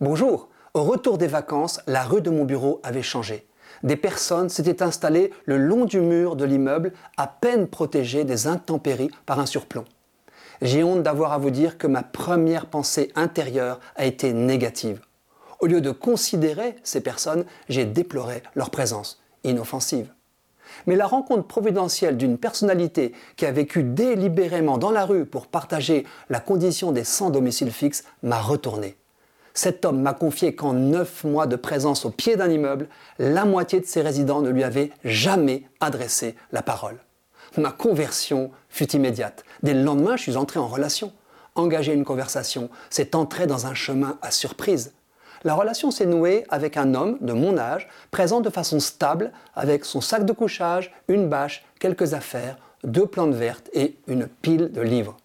Bonjour, au retour des vacances, la rue de mon bureau avait changé. Des personnes s'étaient installées le long du mur de l'immeuble, à peine protégées des intempéries par un surplomb. J'ai honte d'avoir à vous dire que ma première pensée intérieure a été négative. Au lieu de considérer ces personnes, j'ai déploré leur présence, inoffensive. Mais la rencontre providentielle d'une personnalité qui a vécu délibérément dans la rue pour partager la condition des sans domicile fixe m'a retourné. Cet homme m'a confié qu'en neuf mois de présence au pied d'un immeuble, la moitié de ses résidents ne lui avaient jamais adressé la parole. Ma conversion fut immédiate. Dès le lendemain, je suis entré en relation. Engager une conversation, c'est entrer dans un chemin à surprise. La relation s'est nouée avec un homme de mon âge, présent de façon stable, avec son sac de couchage, une bâche, quelques affaires, deux plantes vertes et une pile de livres.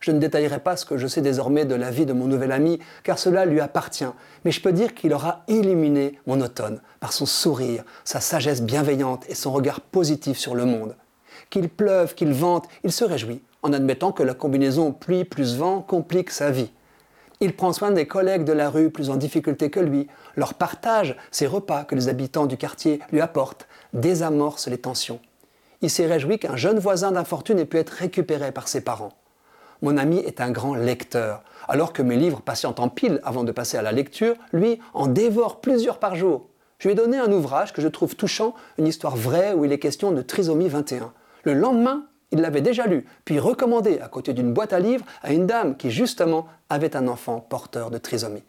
Je ne détaillerai pas ce que je sais désormais de la vie de mon nouvel ami, car cela lui appartient, mais je peux dire qu'il aura illuminé mon automne par son sourire, sa sagesse bienveillante et son regard positif sur le monde. Qu'il pleuve, qu'il vente, il se réjouit, en admettant que la combinaison pluie plus vent complique sa vie. Il prend soin des collègues de la rue plus en difficulté que lui, leur partage ses repas que les habitants du quartier lui apportent, désamorce les tensions. Il s'est réjoui qu'un jeune voisin d'infortune ait pu être récupéré par ses parents. Mon ami est un grand lecteur, alors que mes livres patientent en pile avant de passer à la lecture, lui en dévore plusieurs par jour. Je lui ai donné un ouvrage que je trouve touchant, une histoire vraie où il est question de trisomie 21. Le lendemain, il l'avait déjà lu, puis recommandé à côté d'une boîte à livres à une dame qui justement avait un enfant porteur de trisomie.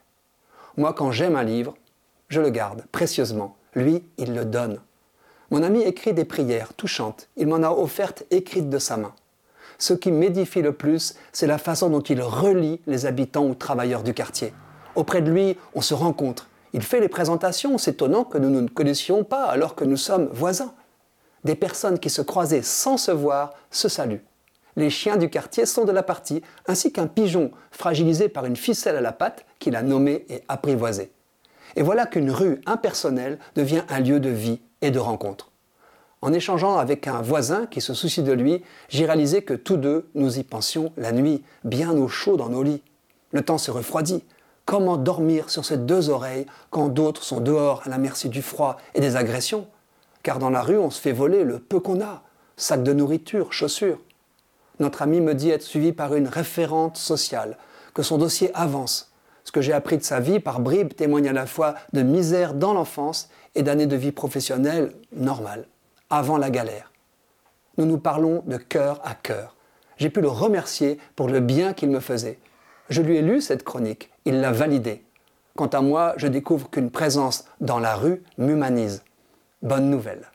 Moi, quand j'aime un livre, je le garde précieusement. Lui, il le donne. Mon ami écrit des prières touchantes. Il m'en a offertes écrites de sa main. Ce qui m'édifie le plus, c'est la façon dont il relie les habitants ou travailleurs du quartier. Auprès de lui, on se rencontre. Il fait les présentations, s'étonnant que nous ne nous connaissions pas alors que nous sommes voisins des personnes qui se croisaient sans se voir se saluent. Les chiens du quartier sont de la partie, ainsi qu'un pigeon fragilisé par une ficelle à la patte qu'il a nommé et apprivoisé. Et voilà qu'une rue impersonnelle devient un lieu de vie et de rencontre. En échangeant avec un voisin qui se soucie de lui, j'ai réalisé que tous deux, nous y pensions la nuit, bien au chaud dans nos lits. Le temps se refroidit. Comment dormir sur ces deux oreilles quand d'autres sont dehors à la merci du froid et des agressions? Car dans la rue, on se fait voler le peu qu'on a, sac de nourriture, chaussures. Notre ami me dit être suivi par une référente sociale, que son dossier avance. Ce que j'ai appris de sa vie par bribes témoigne à la fois de misère dans l'enfance et d'années de vie professionnelle normale, avant la galère. Nous nous parlons de cœur à cœur. J'ai pu le remercier pour le bien qu'il me faisait. Je lui ai lu cette chronique, il l'a validée. Quant à moi, je découvre qu'une présence dans la rue m'humanise bonne nouvelle.